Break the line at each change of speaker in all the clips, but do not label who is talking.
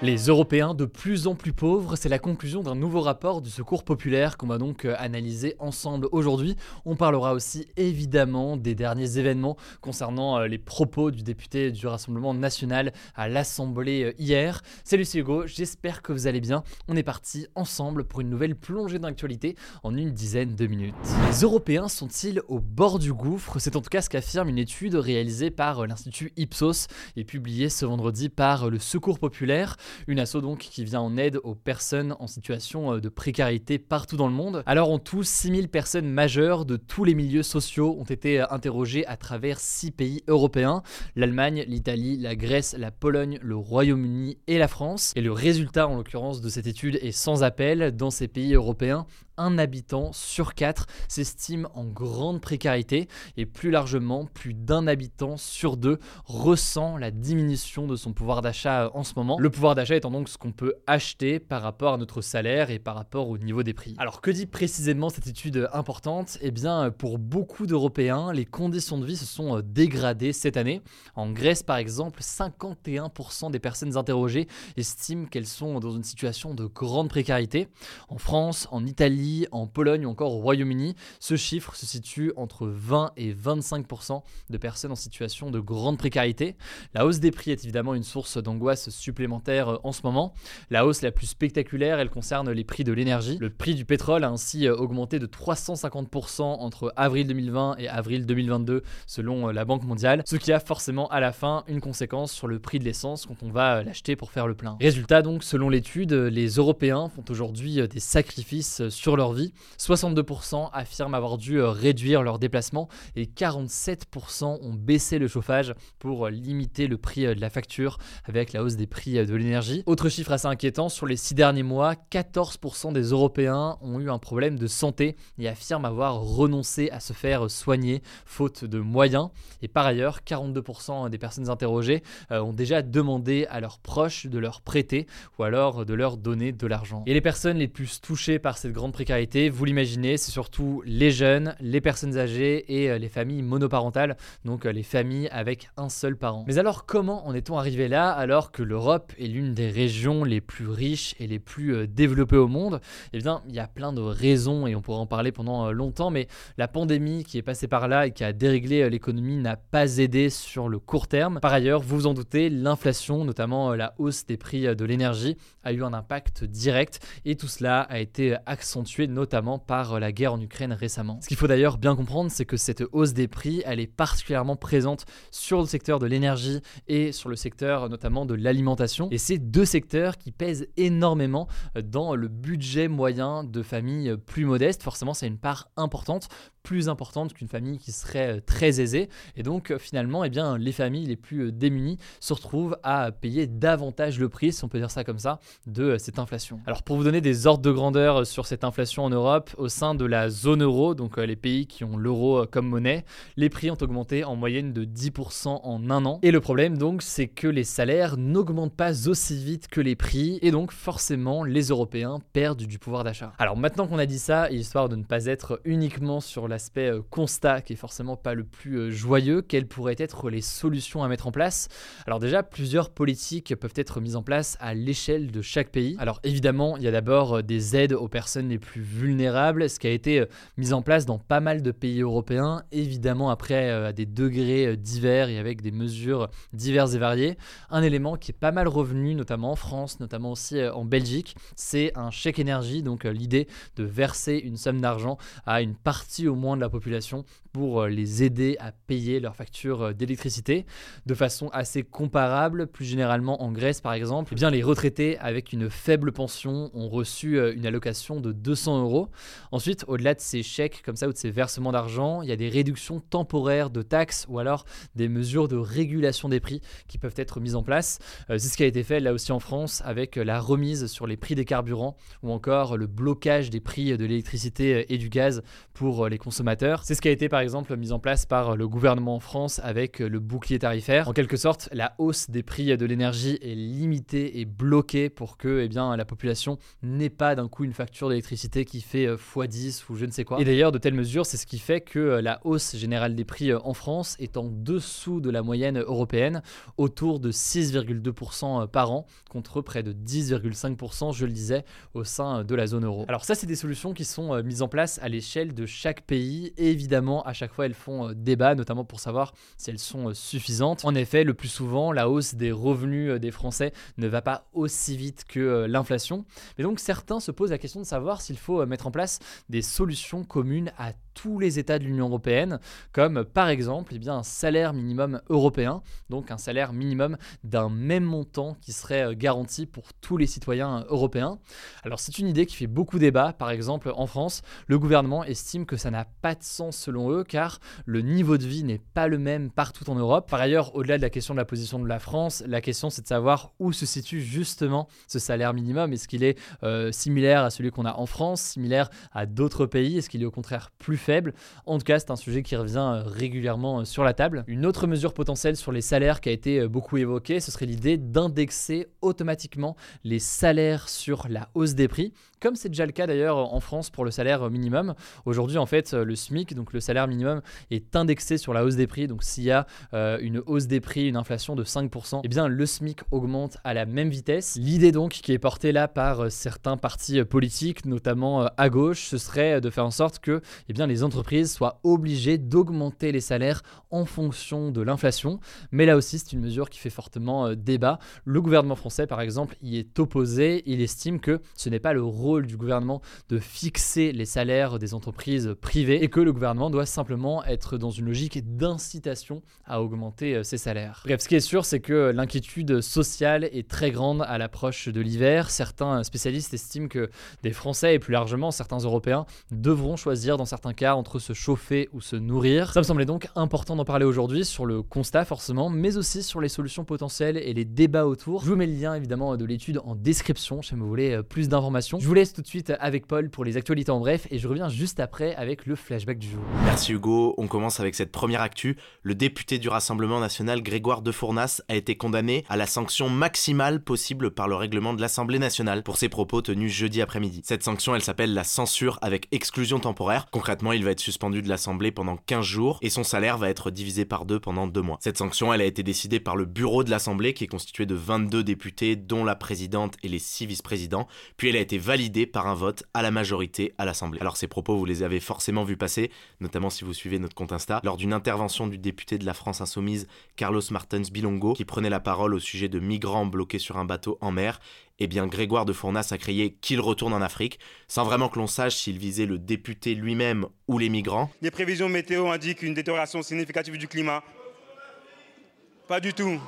Les Européens de plus en plus pauvres, c'est la conclusion d'un nouveau rapport du Secours populaire qu'on va donc euh, analyser ensemble aujourd'hui. On parlera aussi évidemment des derniers événements concernant euh, les propos du député du Rassemblement national à l'Assemblée euh, hier. Salut c'est Hugo, j'espère que vous allez bien. On est parti ensemble pour une nouvelle plongée d'actualité en une dizaine de minutes. Les Européens sont-ils au bord du gouffre? C'est en tout cas ce qu'affirme une étude réalisée par l'Institut Ipsos et publiée ce vendredi par le Secours populaire. Une asso donc qui vient en aide aux personnes en situation euh, de précarité partout dans le monde. Alors en tout, 6000 personnes majeures de tous les milieux sociaux ont été euh, interrogées à travers 6 pays européens, l'Allemagne, l'Italie, la Grèce, la Pologne, le Royaume-Uni et la France. Et le résultat en l'occurrence de cette étude est sans appel. Dans ces pays européens, un habitant sur quatre s'estime en grande précarité et plus largement, plus d'un habitant sur deux ressent la diminution de son pouvoir d'achat en ce moment. Le pouvoir d'achat étant donc ce qu'on peut acheter par rapport à notre salaire et par rapport au niveau des prix. Alors que dit précisément cette étude importante? Eh bien, pour beaucoup d'Européens, les conditions de vie se sont euh, dégradées cette année. En Grèce, par exemple, 51% des personnes interrogées estiment qu'elles sont dans une situation de grande précarité. En France, en Italie, en Pologne ou encore au Royaume-Uni, ce chiffre se situe entre 20 et 25% de personnes en situation de grande précarité. La hausse des prix est évidemment une source d'angoisse supplémentaire euh, en ce moment. La hausse la plus spectaculaire, elle concerne les prix de l'énergie. Le prix du pétrole a ainsi euh, augmenté de 350% entre avril 2020 et avril 2022 selon euh, la Banque mondiale, ce qui a forcément à la fin une conséquence sur le prix de l'essence quand on va l'acheter pour faire le plein. Résultat donc, selon l'étude, les Européens font aujourd'hui des sacrifices sur leur vie. 62% affirment avoir dû euh, réduire leurs déplacements et 47% ont baissé le chauffage pour euh, limiter le prix euh, de la facture avec la hausse des prix de l'énergie. Autre chiffre assez inquiétant, sur les 6 derniers mois, 14% des Européens ont eu un problème de santé et affirment avoir renoncé à se faire soigner faute de moyens. Et par ailleurs, 42% des personnes interrogées ont déjà demandé à leurs proches de leur prêter ou alors de leur donner de l'argent. Et les personnes les plus touchées par cette grande précarité vous l'imaginez, c'est surtout les jeunes, les personnes âgées et euh, les familles monoparentales, donc euh, les familles avec un seul parent. Mais alors comment en est-on arrivé là alors que l'Europe est l'une des régions les plus riches et les plus euh, développées au monde? Eh bien, il y a plein de raisons et on pourra en parler pendant longtemps, mais la pandémie qui est passée par là et qui a déréglé l'économie n'a pas aidé sur le court terme. Par ailleurs, vous vous en doutez, l'inflation, notamment la hausse des prix de l'énergie, a eu un impact direct et tout cela a été accentué notamment par euh, la guerre en Ukraine récemment. Ce qu'il faut d'ailleurs bien comprendre, c'est que cette hausse des prix, elle est particulièrement présente sur le secteur de l'énergie et sur le secteur notamment de l'alimentation. Et c'est deux secteurs qui pèsent énormément euh, dans le budget moyen de familles plus modestes. Forcément, c'est une part importante plus importante qu'une famille qui serait euh, très aisée. Et donc euh, finalement, eh bien, les familles les plus euh, démunies se retrouvent à payer davantage le prix, si on peut dire ça comme ça, de cette inflation. Alors pour vous donner des ordres de grandeur sur cette inflation en Europe, au sein de la zone euro, donc les pays qui ont l'euro comme monnaie, les prix ont augmenté en moyenne de 10% en un an. Et le problème donc, c'est que les salaires n'augmentent pas aussi vite que les prix, et donc forcément les Européens perdent du pouvoir d'achat. Alors maintenant qu'on a dit ça, histoire de ne pas être uniquement sur la l'aspect euh, constat qui est forcément pas le plus euh, joyeux, quelles pourraient être les solutions à mettre en place? Alors déjà, plusieurs politiques peuvent être mises en place à l'échelle de chaque pays. Alors évidemment, il y a d'abord euh, des aides aux personnes les plus vulnérables, ce qui a été mis en place dans pas mal de pays européens, évidemment après à des degrés divers et avec des mesures diverses et variées. Un élément qui est pas mal revenu, notamment en France, notamment aussi en Belgique, c'est un chèque énergie, donc l'idée de verser une somme d'argent à une partie au moins de la population pour euh, les aider à payer leurs factures euh, d'électricité de façon assez comparable. Plus généralement en Grèce par exemple, eh bien, les retraités avec une faible pension ont reçu euh, une allocation de 200 euros. Ensuite, au-delà de ces chèques comme ça ou de ces versements d'argent, il y a des réductions temporaires de taxes ou alors des mesures de régulation des prix qui peuvent être mises en place. C'est ce qui a été fait là aussi en France avec la remise sur les prix des carburants ou encore le blocage des prix de l'électricité et du gaz pour les consommateurs. C'est ce qui a été par exemple mise en place par le gouvernement en France avec le bouclier tarifaire. En quelque sorte, la hausse des prix de l'énergie est limitée et bloquée pour que eh bien, la population n'ait pas d'un coup une facture d'électricité qui fait x10 ou je ne sais quoi. Et d'ailleurs, de telles mesures, c'est ce qui fait que la hausse générale des prix en France est en dessous de la moyenne européenne, autour de 6,2% par an, contre près de 10,5%, je le disais, au sein de la zone euro. Alors ça, c'est des solutions qui sont mises en place à l'échelle de chaque pays. Évidemment, à chaque fois, elles font euh, débat, notamment pour savoir si elles sont euh, suffisantes. En effet, le plus souvent, la hausse des revenus euh, des Français ne va pas aussi vite que l'inflation. Mais donc, certains se posent la question de savoir s'il faut mettre en place des solutions communes à tous les États de l'Union européenne, comme par exemple eh bien, un salaire minimum européen, donc un salaire minimum d'un même montant qui serait garanti pour tous les citoyens européens. Alors c'est une idée qui fait beaucoup débat, par exemple en France, le gouvernement estime que ça n'a pas de sens selon eux, car le niveau de vie n'est pas le même partout en Europe. Par ailleurs, au-delà de la question de la position de la France, la question c'est de savoir où se situe justement ce salaire minimum. Est-ce qu'il est euh, similaire à celui qu'on a en France, similaire à d'autres pays? Est-ce qu'il est au contraire plus En tout cas, c'est un sujet qui revient euh, régulièrement euh, sur la table. Une autre mesure potentielle sur les salaires qui a été beaucoup évoquée, ce serait l'idée d'indexer automatiquement les salaires sur la hausse des prix, comme c'est déjà le cas d'ailleurs en France pour le salaire minimum. Aujourd'hui, en fait, le SMIC, donc le salaire minimum, est indexé sur la hausse des prix. Donc s'il y a euh, une hausse des prix, une inflation de 5%, eh bien le SMIC augmente à la même vitesse. L'idée donc qui est portée là par euh, certains partis euh, politiques, notamment à gauche, ce serait de faire en sorte que eh bien, les entreprises soient obligées d'augmenter les salaires en fonction de l'inflation. Mais là aussi, c'est une mesure qui fait fortement débat. Le gouvernement français, par exemple, y est opposé. Il estime que ce n'est pas le rôle du gouvernement de fixer les salaires des entreprises privées et que le gouvernement doit simplement être dans une logique d'incitation à augmenter euh, ses salaires. Bref, ce qui est sûr, c'est que l'inquiétude sociale est très grande à l'approche de l'hiver. Certains spécialistes estiment que des Français et plus largement certains Européens devront choisir dans certains entre se chauffer ou se nourrir. Ça me semblait donc important d'en parler aujourd'hui sur le constat forcément, mais aussi sur les solutions potentielles et les débats autour. Je vous mets le lien évidemment de l'étude en description si vous voulez euh, plus d'informations. Je vous laisse tout de suite avec Paul pour les actualités en bref et je reviens juste après avec le flashback du jour.
Merci Hugo, on commence avec cette première actu. Le député du Rassemblement national Grégoire de Fournas a été condamné à la sanction maximale possible par le règlement de l'Assemblée nationale pour ses propos tenus jeudi après-midi. Cette sanction, elle s'appelle la censure avec exclusion temporaire. Concrètement, il va être suspendu de l'Assemblée pendant 15 jours et son salaire va être divisé par deux pendant deux mois. Cette sanction, elle a été décidée par le bureau de l'Assemblée qui est constitué de 22 députés dont la présidente et les six vice-présidents, puis elle a été validée par un vote à la majorité à l'Assemblée. Alors ces propos, vous les avez forcément vus passer, notamment si vous suivez notre compte Insta, lors d'une intervention du député de la France Insoumise, Carlos Martens Bilongo, qui prenait la parole au sujet de migrants bloqués sur un bateau en mer, eh bien Grégoire de Fournas a crié qu'il retourne en Afrique, sans vraiment que l'on sache s'il visait le député lui-même ou les migrants.
Les prévisions météo indiquent une détérioration significative du climat. Pas du tout.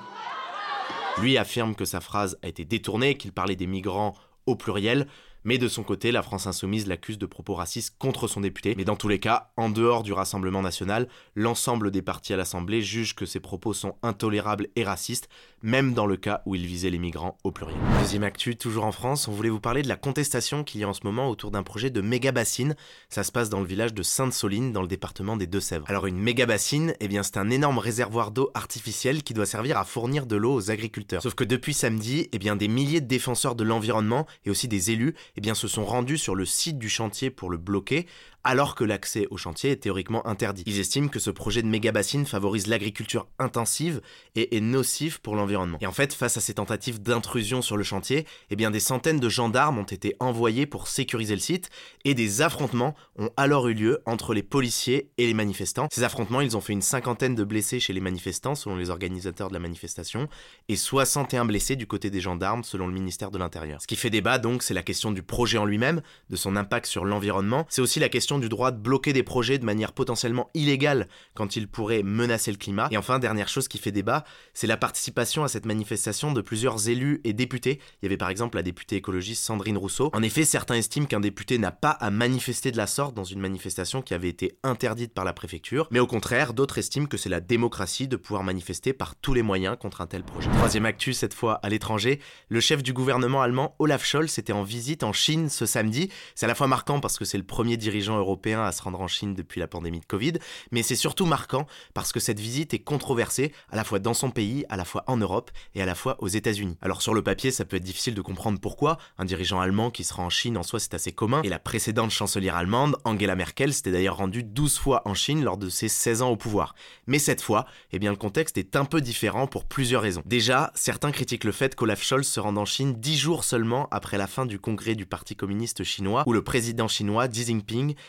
Lui affirme que sa phrase a été détournée, qu'il parlait des migrants au pluriel, mais de son côté, la France insoumise l'accuse de propos racistes contre son député. Mais dans tous les cas, en dehors du Rassemblement national, l'ensemble des partis à l'Assemblée jugent que ces propos sont intolérables et racistes, même dans le cas où il visait les migrants au pluriel. Deuxième actu, toujours en France, on voulait vous parler de la contestation qu'il y a en ce moment autour d'un projet de méga bassine. Ça se passe dans le village de Sainte-Soline, dans le département des Deux-Sèvres. Alors une méga bassine, eh c'est un énorme réservoir d'eau artificiel qui doit servir à fournir de l'eau aux agriculteurs. Sauf que depuis samedi, eh des milliers de défenseurs de l'environnement et aussi des élus eh se sont rendus sur le site du chantier pour le bloquer, alors que l'accès au chantier est théoriquement interdit. Ils estiment que ce projet de méga bassine favorise l'agriculture intensive et est nocif pour l'environnement. Et en fait, face à ces tentatives d'intrusion sur le chantier, eh bien des centaines de gendarmes ont été envoyés pour sécuriser le site et des affrontements ont alors eu lieu entre les policiers et les manifestants. Ces affrontements, ils ont fait une cinquantaine de blessés chez les manifestants selon les organisateurs de la manifestation et 61 blessés du côté des gendarmes selon le ministère de l'Intérieur. Ce qui fait débat donc, c'est la question du projet en lui-même, de son impact sur l'environnement, c'est aussi la question du droit de bloquer des projets de manière potentiellement illégale quand ils pourraient menacer le climat. Et enfin, dernière chose qui fait débat, c'est la participation à cette manifestation de plusieurs élus et députés. Il y avait par exemple la députée écologiste Sandrine Rousseau. En effet, certains estiment qu'un député n'a pas à manifester de la sorte dans une manifestation qui avait été interdite par la préfecture, mais au contraire, d'autres estiment que c'est la démocratie de pouvoir manifester par tous les moyens contre un tel projet. Troisième actu, cette fois à l'étranger, le chef du gouvernement allemand Olaf Scholz était en visite en Chine ce samedi. C'est à la fois marquant parce que c'est le premier dirigeant européen à se rendre en Chine depuis la pandémie de Covid, mais c'est surtout marquant parce que cette visite est controversée à la fois dans son pays, à la fois en Europe et à la fois aux États-Unis. Alors sur le papier, ça peut être difficile de comprendre pourquoi. Un dirigeant allemand qui sera en Chine en soi, c'est assez commun. Et la précédente chancelière allemande, Angela Merkel, s'était d'ailleurs rendue 12 fois en Chine lors de ses 16 ans au pouvoir. Mais cette fois, eh bien le contexte est un peu différent pour plusieurs raisons. Déjà, certains critiquent le fait qu'Olaf Scholz se rende en Chine 10 jours seulement après la fin du congrès du Parti communiste chinois, où le président chinois Xi Jinping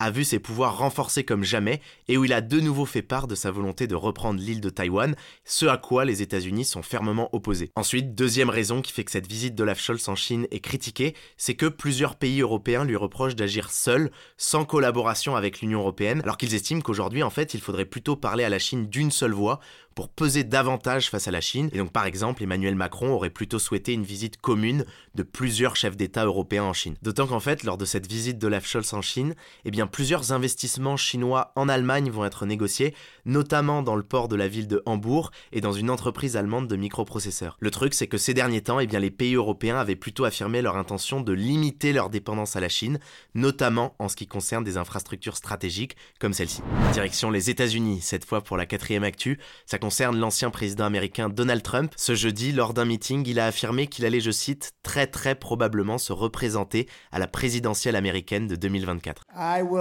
a vu ses pouvoirs renforcés comme jamais et où il a de nouveau fait part de sa volonté de reprendre l'île de Taïwan, ce à quoi les États-Unis sont fermement opposés. Ensuite, deuxième raison qui fait que cette visite d'Olaf Scholz en Chine est critiquée, c'est que plusieurs pays européens lui reprochent d'agir seul, sans collaboration avec l'Union européenne, alors qu'ils estiment qu'aujourd'hui, en fait, il faudrait plutôt parler à la Chine d'une seule voix pour peser davantage face à la Chine. Et donc par exemple, Emmanuel Macron aurait plutôt souhaité une visite commune de plusieurs chefs d'État européens en Chine. D'autant qu'en fait, lors de cette visite d'Olaf Scholz en Chine, eh bien plusieurs investissements chinois en Allemagne vont être négociés, notamment dans le port de la ville de Hambourg et dans une entreprise allemande de microprocesseurs. Le truc, c'est que ces derniers temps, eh bien les pays européens avaient plutôt affirmé leur intention de limiter leur dépendance à la Chine, notamment en ce qui concerne des infrastructures stratégiques comme celle-ci. Direction les États-Unis, cette fois pour la quatrième actu, ça concerne l'ancien président américain Donald Trump. Ce jeudi, lors d'un meeting, il a affirmé qu'il allait, je cite, très très probablement se représenter à la présidentielle américaine de 2024.
I will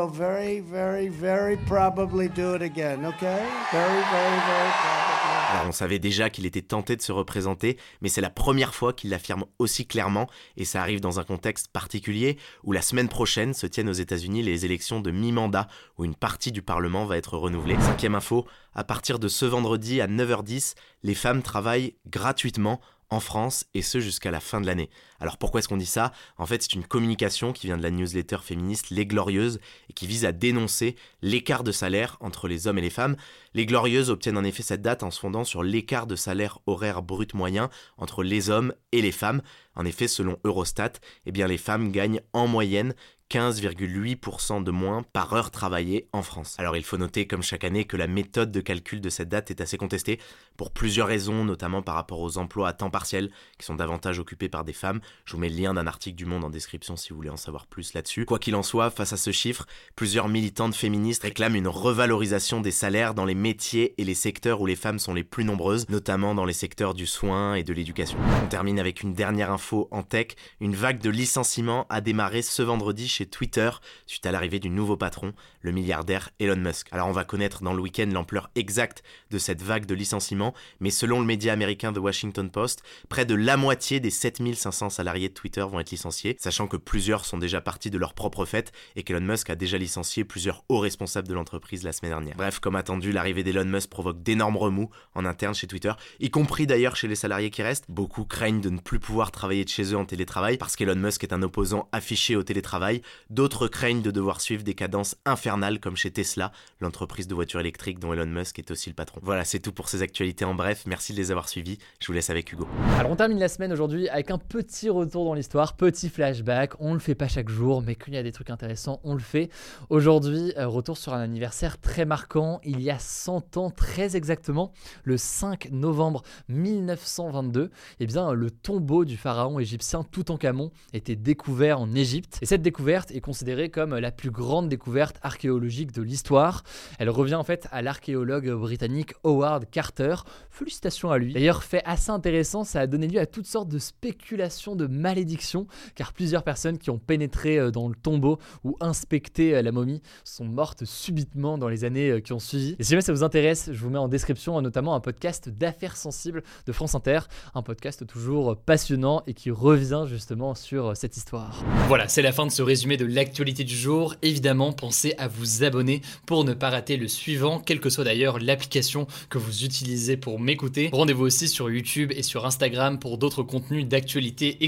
on savait déjà qu'il était tenté de se représenter, mais c'est la première fois qu'il l'affirme aussi clairement, et ça arrive dans un contexte particulier où la semaine prochaine se tiennent aux États-Unis les élections de mi-mandat, où une partie du Parlement va être renouvelée. Cinquième info, à partir de ce vendredi à 9h10, les femmes travaillent gratuitement en France et ce jusqu'à la fin de l'année. Alors pourquoi est-ce qu'on dit ça? En fait, c'est une communication qui vient de la newsletter féministe Les Glorieuses et qui vise à dénoncer l'écart de salaire entre les hommes et les femmes. Les Glorieuses obtiennent en effet cette date en se fondant sur l'écart de salaire horaire brut moyen entre les hommes et les femmes. En effet, selon Eurostat, eh bien les femmes gagnent en moyenne 15,8% de moins par heure travaillée en France. Alors il faut noter comme chaque année que la méthode de calcul de cette date est assez contestée pour plusieurs raisons, notamment par rapport aux emplois à temps partiel qui sont davantage occupés par des femmes. Je vous mets le lien d'un article du Monde en description si vous voulez en savoir plus là-dessus. Quoi qu'il en soit, face à ce chiffre, plusieurs militantes féministes réclament une revalorisation des salaires dans les métiers et les secteurs où les femmes sont les plus nombreuses, notamment dans les secteurs du soin et de l'éducation. On termine avec une dernière info en tech. Une vague de licenciements a démarré ce vendredi chez Twitter suite à l'arrivée du nouveau patron, le milliardaire Elon Musk. Alors on va connaître dans le week-end l'ampleur exacte de cette vague de licenciements, mais selon le média américain The Washington Post, près de la moitié des 7500 salariés de Twitter vont être licenciés, sachant que plusieurs sont déjà partis de leur propre fête et qu'Elon Musk a déjà licencié plusieurs hauts responsables de l'entreprise la semaine dernière. Bref, comme attendu, l'arrivée d'Elon Musk provoque d'énormes remous en interne chez Twitter, y compris d'ailleurs chez les salariés qui restent. Beaucoup craignent de ne plus pouvoir travailler de chez eux en télétravail parce qu'Elon Musk est un opposant affiché au télétravail. D'autres craignent de devoir suivre des cadences infernales comme chez Tesla, l'entreprise de voitures électriques dont Elon Musk est aussi le patron. Voilà, c'est tout pour ces actualités en bref. Merci de les avoir suivies. Je vous laisse avec Hugo.
Alors on termine la semaine aujourd'hui avec un petit retour dans l'histoire, petit flashback. On le fait pas chaque jour, mais qu'il y a des trucs intéressants, on le fait. Aujourd'hui, euh, retour sur un anniversaire très marquant. Il y a 100 ans, très exactement, le 5 novembre 1922, eh bien le tombeau du pharaon égyptien Toutankhamon était découvert en Égypte. Et cette découverte est considérée comme la plus grande découverte archéologique de l'histoire. Elle revient en fait à l'archéologue britannique Howard Carter. Félicitations à lui. D'ailleurs, fait assez intéressant, ça a donné lieu à toutes sortes de spéculations de malédictions, car plusieurs personnes qui ont pénétré euh, dans le tombeau ou inspecté euh, la momie sont mortes subitement dans les années euh, qui ont suivi. Et si jamais ça vous intéresse, je vous mets en description notamment un podcast d'affaires sensibles de France Inter, un podcast toujours passionnant et qui revient justement sur cette histoire. Voilà, c'est la fin de ce résumé de l'actualité du jour. Évidemment, pensez à vous abonner pour ne pas rater le suivant, quelle que soit d'ailleurs l'application que vous utilisez pour m'écouter. Rendez-vous aussi sur YouTube et sur Instagram pour d'autres contenus d'actualité